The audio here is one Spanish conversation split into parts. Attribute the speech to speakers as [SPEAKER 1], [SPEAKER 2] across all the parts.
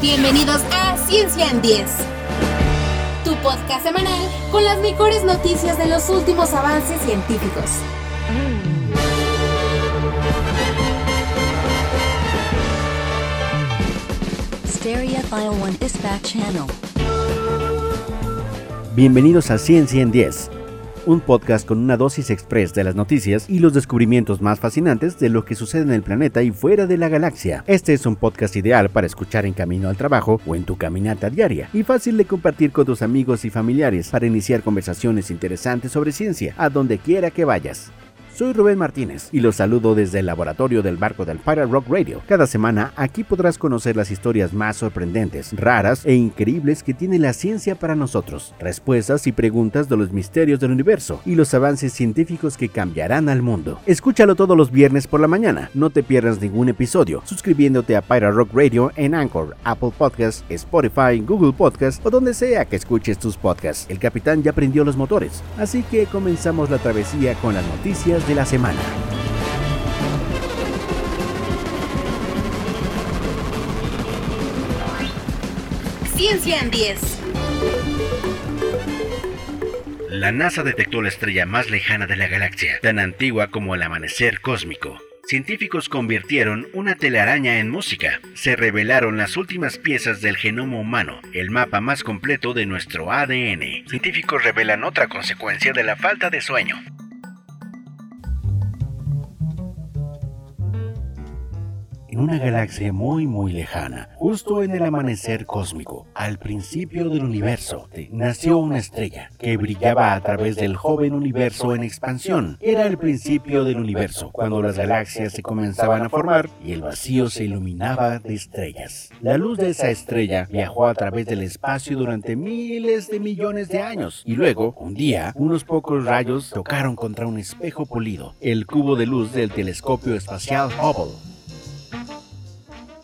[SPEAKER 1] Bienvenidos a Ciencia en 10, tu podcast semanal con las mejores noticias de los últimos avances científicos.
[SPEAKER 2] One Dispatch Channel.
[SPEAKER 3] Bienvenidos a Ciencia en 10 un podcast con una dosis express de las noticias y los descubrimientos más fascinantes de lo que sucede en el planeta y fuera de la galaxia. Este es un podcast ideal para escuchar en camino al trabajo o en tu caminata diaria y fácil de compartir con tus amigos y familiares para iniciar conversaciones interesantes sobre ciencia a donde quiera que vayas. Soy Rubén Martínez y los saludo desde el laboratorio del barco del Pirate Rock Radio. Cada semana aquí podrás conocer las historias más sorprendentes, raras e increíbles que tiene la ciencia para nosotros, respuestas y preguntas de los misterios del universo y los avances científicos que cambiarán al mundo. Escúchalo todos los viernes por la mañana, no te pierdas ningún episodio, suscribiéndote a Pirate Rock Radio en Anchor, Apple Podcasts, Spotify, Google Podcasts o donde sea que escuches tus podcasts. El capitán ya prendió los motores, así que comenzamos la travesía con las noticias de la semana.
[SPEAKER 1] Ciencia en 10.
[SPEAKER 3] La NASA detectó la estrella más lejana de la galaxia, tan antigua como el amanecer cósmico. Científicos convirtieron una telaraña en música. Se revelaron las últimas piezas del genoma humano, el mapa más completo de nuestro ADN. Científicos revelan otra consecuencia de la falta de sueño. En una galaxia muy muy lejana, justo en el amanecer cósmico, al principio del universo, nació una estrella que brillaba a través del joven universo en expansión. Era el principio del universo, cuando las galaxias se comenzaban a formar y el vacío se iluminaba de estrellas. La luz de esa estrella viajó a través del espacio durante miles de millones de años y luego, un día, unos pocos rayos tocaron contra un espejo polido, el cubo de luz del telescopio espacial Hubble.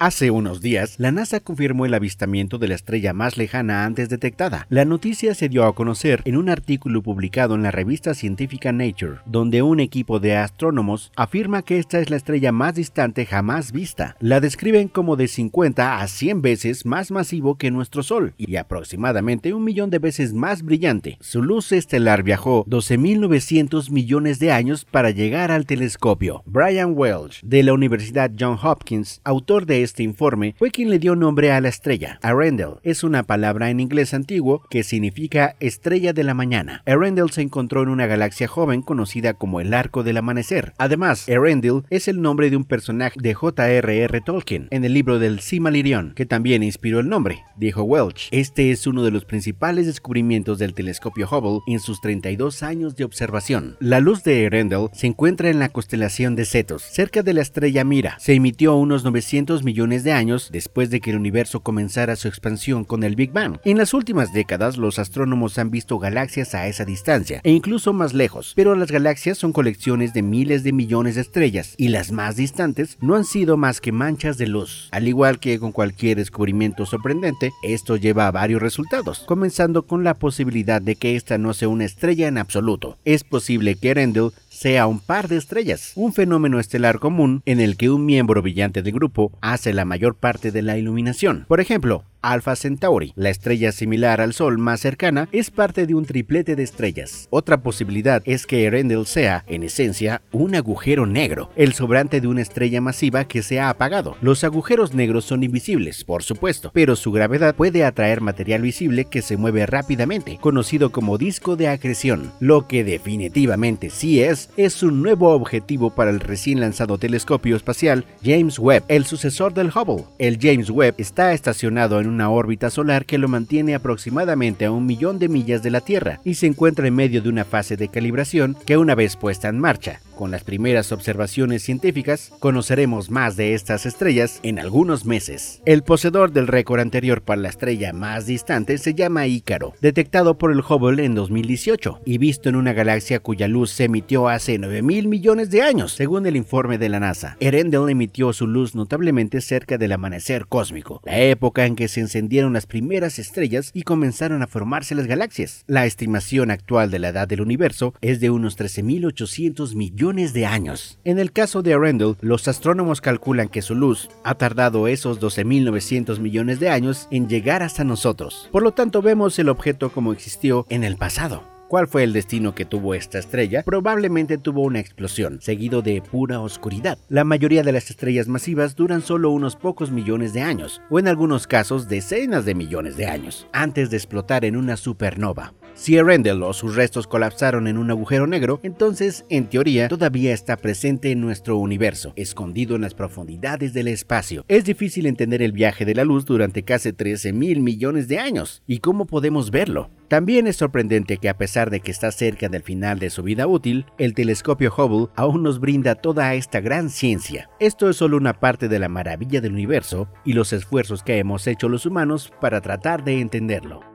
[SPEAKER 3] Hace unos días, la NASA confirmó el avistamiento de la estrella más lejana antes detectada. La noticia se dio a conocer en un artículo publicado en la revista científica Nature, donde un equipo de astrónomos afirma que esta es la estrella más distante jamás vista. La describen como de 50 a 100 veces más masivo que nuestro Sol y aproximadamente un millón de veces más brillante. Su luz estelar viajó 12.900 millones de años para llegar al telescopio. Brian Welch, de la Universidad Johns Hopkins, autor de este este informe fue quien le dio nombre a la estrella. Arendelle es una palabra en inglés antiguo que significa estrella de la mañana. Arendelle se encontró en una galaxia joven conocida como el Arco del Amanecer. Además, Arendelle es el nombre de un personaje de J.R.R. Tolkien en el libro del Silmarillion, que también inspiró el nombre, dijo Welch. Este es uno de los principales descubrimientos del telescopio Hubble en sus 32 años de observación. La luz de Arendelle se encuentra en la constelación de Cetos, cerca de la estrella Mira. Se emitió unos 900 millones de años después de que el universo comenzara su expansión con el Big Bang. En las últimas décadas, los astrónomos han visto galaxias a esa distancia e incluso más lejos, pero las galaxias son colecciones de miles de millones de estrellas y las más distantes no han sido más que manchas de luz. Al igual que con cualquier descubrimiento sorprendente, esto lleva a varios resultados, comenzando con la posibilidad de que esta no sea una estrella en absoluto. Es posible que Rendell sea un par de estrellas, un fenómeno estelar común en el que un miembro brillante del grupo hace la mayor parte de la iluminación. Por ejemplo, Alpha Centauri, la estrella similar al Sol más cercana, es parte de un triplete de estrellas. Otra posibilidad es que Erendel sea, en esencia, un agujero negro, el sobrante de una estrella masiva que se ha apagado. Los agujeros negros son invisibles, por supuesto, pero su gravedad puede atraer material visible que se mueve rápidamente, conocido como disco de acreción. Lo que definitivamente sí es, es un nuevo objetivo para el recién lanzado telescopio espacial James Webb, el sucesor del Hubble. El James Webb está estacionado en una órbita solar que lo mantiene aproximadamente a un millón de millas de la Tierra y se encuentra en medio de una fase de calibración que una vez puesta en marcha, con las primeras observaciones científicas, conoceremos más de estas estrellas en algunos meses. El poseedor del récord anterior para la estrella más distante se llama Ícaro, detectado por el Hubble en 2018 y visto en una galaxia cuya luz se emitió hace 9 mil millones de años, según el informe de la NASA. Erendel emitió su luz notablemente cerca del amanecer cósmico, la época en que se encendieron las primeras estrellas y comenzaron a formarse las galaxias. La estimación actual de la edad del universo es de unos 13.800 millones de años. En el caso de Arendelle, los astrónomos calculan que su luz ha tardado esos 12.900 millones de años en llegar hasta nosotros. Por lo tanto, vemos el objeto como existió en el pasado. ¿Cuál fue el destino que tuvo esta estrella? Probablemente tuvo una explosión, seguido de pura oscuridad. La mayoría de las estrellas masivas duran solo unos pocos millones de años, o en algunos casos decenas de millones de años, antes de explotar en una supernova. Si Erendel o sus restos colapsaron en un agujero negro, entonces, en teoría, todavía está presente en nuestro universo, escondido en las profundidades del espacio. Es difícil entender el viaje de la luz durante casi 13 mil millones de años. ¿Y cómo podemos verlo? También es sorprendente que a pesar de que está cerca del final de su vida útil, el telescopio Hubble aún nos brinda toda esta gran ciencia. Esto es solo una parte de la maravilla del universo y los esfuerzos que hemos hecho los humanos para tratar de entenderlo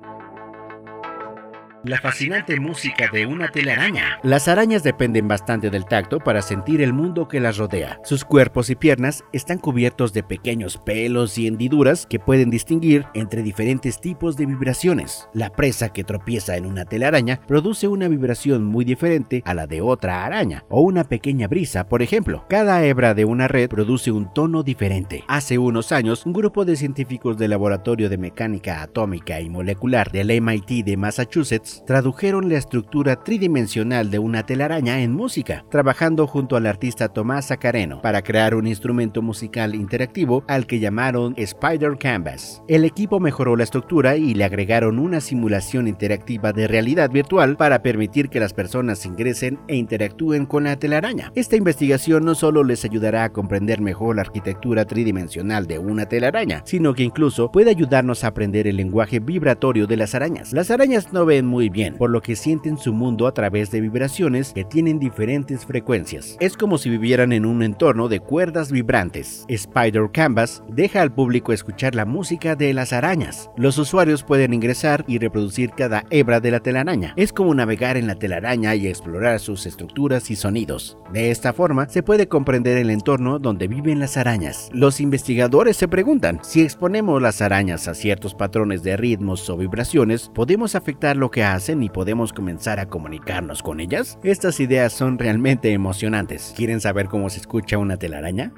[SPEAKER 3] la fascinante música de una telaraña. Las arañas dependen bastante del tacto para sentir el mundo que las rodea. Sus cuerpos y piernas están cubiertos de pequeños pelos y hendiduras que pueden distinguir entre diferentes tipos de vibraciones. La presa que tropieza en una telaraña produce una vibración muy diferente a la de otra araña o una pequeña brisa, por ejemplo. Cada hebra de una red produce un tono diferente. Hace unos años, un grupo de científicos del Laboratorio de Mecánica Atómica y Molecular del MIT de Massachusetts tradujeron la estructura tridimensional de una telaraña en música, trabajando junto al artista Tomás Acareno para crear un instrumento musical interactivo al que llamaron Spider Canvas. El equipo mejoró la estructura y le agregaron una simulación interactiva de realidad virtual para permitir que las personas ingresen e interactúen con la telaraña. Esta investigación no solo les ayudará a comprender mejor la arquitectura tridimensional de una telaraña, sino que incluso puede ayudarnos a aprender el lenguaje vibratorio de las arañas. Las arañas no ven muy bien, por lo que sienten su mundo a través de vibraciones que tienen diferentes frecuencias. Es como si vivieran en un entorno de cuerdas vibrantes. Spider Canvas deja al público escuchar la música de las arañas. Los usuarios pueden ingresar y reproducir cada hebra de la telaraña. Es como navegar en la telaraña y explorar sus estructuras y sonidos. De esta forma, se puede comprender el entorno donde viven las arañas. Los investigadores se preguntan, si exponemos las arañas a ciertos patrones de ritmos o vibraciones, ¿podemos afectar lo que hacen? y podemos comenzar a comunicarnos con ellas? Estas ideas son realmente emocionantes. ¿Quieren saber cómo se escucha una telaraña?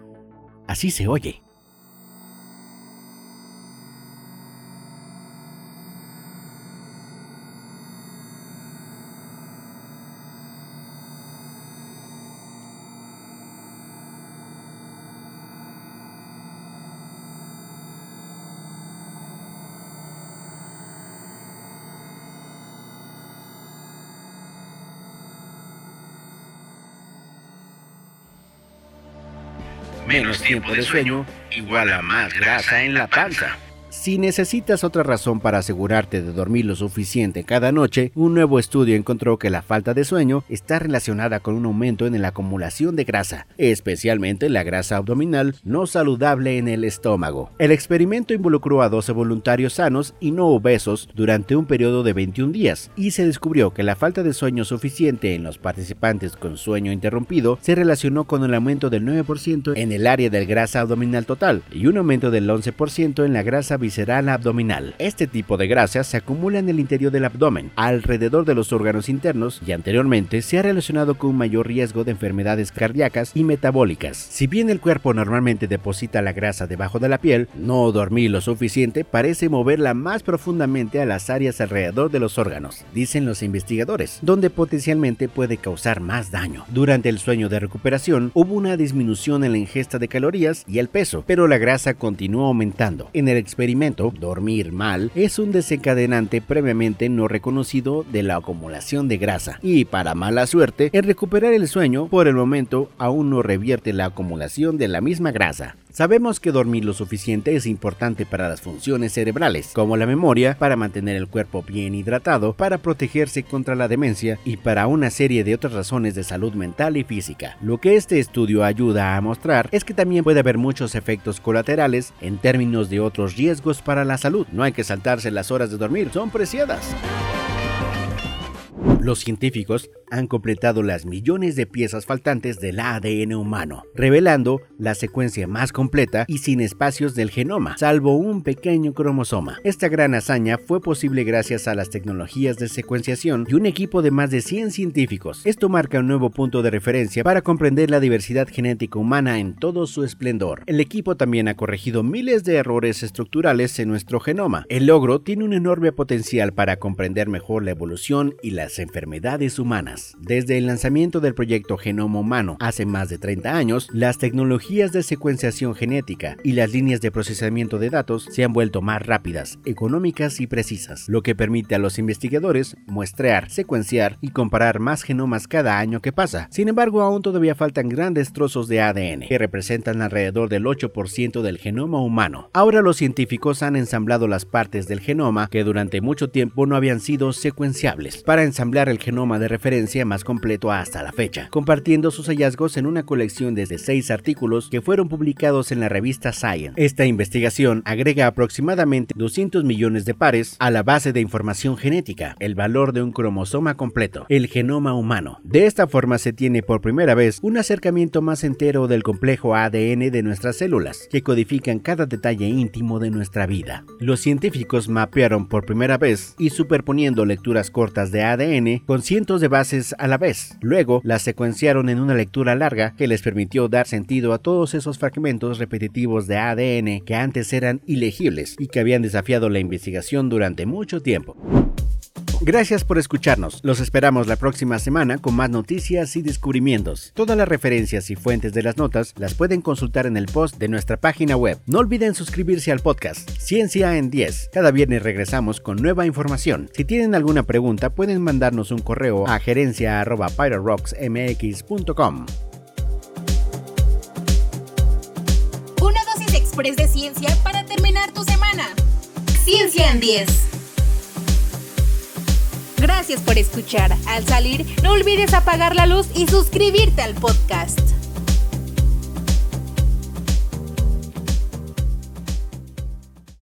[SPEAKER 3] Así se oye. Menos tiempo de sueño igual a más grasa en la panza. Si necesitas otra razón para asegurarte de dormir lo suficiente cada noche, un nuevo estudio encontró que la falta de sueño está relacionada con un aumento en la acumulación de grasa, especialmente la grasa abdominal no saludable en el estómago. El experimento involucró a 12 voluntarios sanos y no obesos durante un periodo de 21 días y se descubrió que la falta de sueño suficiente en los participantes con sueño interrumpido se relacionó con el aumento del 9% en el área del grasa abdominal total y un aumento del 11% en la grasa visceral abdominal. Este tipo de grasa se acumula en el interior del abdomen, alrededor de los órganos internos y anteriormente se ha relacionado con un mayor riesgo de enfermedades cardíacas y metabólicas. Si bien el cuerpo normalmente deposita la grasa debajo de la piel, no dormir lo suficiente parece moverla más profundamente a las áreas alrededor de los órganos, dicen los investigadores, donde potencialmente puede causar más daño. Durante el sueño de recuperación hubo una disminución en la ingesta de calorías y el peso, pero la grasa continuó aumentando. En el experimento dormir mal, es un desencadenante previamente no reconocido de la acumulación de grasa. Y para mala suerte, el recuperar el sueño por el momento aún no revierte la acumulación de la misma grasa. Sabemos que dormir lo suficiente es importante para las funciones cerebrales, como la memoria, para mantener el cuerpo bien hidratado, para protegerse contra la demencia y para una serie de otras razones de salud mental y física. Lo que este estudio ayuda a mostrar es que también puede haber muchos efectos colaterales en términos de otros riesgos para la salud. No hay que saltarse las horas de dormir, son preciadas. Los científicos han completado las millones de piezas faltantes del ADN humano, revelando la secuencia más completa y sin espacios del genoma, salvo un pequeño cromosoma. Esta gran hazaña fue posible gracias a las tecnologías de secuenciación y un equipo de más de 100 científicos. Esto marca un nuevo punto de referencia para comprender la diversidad genética humana en todo su esplendor. El equipo también ha corregido miles de errores estructurales en nuestro genoma. El logro tiene un enorme potencial para comprender mejor la evolución y enfermedades humanas. Desde el lanzamiento del proyecto Genoma Humano hace más de 30 años, las tecnologías de secuenciación genética y las líneas de procesamiento de datos se han vuelto más rápidas, económicas y precisas, lo que permite a los investigadores muestrear, secuenciar y comparar más genomas cada año que pasa. Sin embargo, aún todavía faltan grandes trozos de ADN, que representan alrededor del 8% del genoma humano. Ahora los científicos han ensamblado las partes del genoma que durante mucho tiempo no habían sido secuenciables, para ensamblar el genoma de referencia más completo hasta la fecha, compartiendo sus hallazgos en una colección de seis artículos que fueron publicados en la revista Science. Esta investigación agrega aproximadamente 200 millones de pares a la base de información genética, el valor de un cromosoma completo, el genoma humano. De esta forma se tiene por primera vez un acercamiento más entero del complejo ADN de nuestras células, que codifican cada detalle íntimo de nuestra vida. Los científicos mapearon por primera vez y superponiendo lecturas cortas de ADN con cientos de bases a la vez. Luego las secuenciaron en una lectura larga que les permitió dar sentido a todos esos fragmentos repetitivos de ADN que antes eran ilegibles y que habían desafiado la investigación durante mucho tiempo. Gracias por escucharnos. Los esperamos la próxima semana con más noticias y descubrimientos. Todas las referencias y fuentes de las notas las pueden consultar en el post de nuestra página web. No olviden suscribirse al podcast Ciencia en 10. Cada viernes regresamos con nueva información. Si tienen alguna pregunta, pueden mandarnos un correo a gerencia@pyroRocksMX.com.
[SPEAKER 1] Una dosis express de ciencia para terminar tu semana. Ciencia en 10. Gracias por escuchar. Al salir, no olvides apagar la luz y suscribirte al podcast.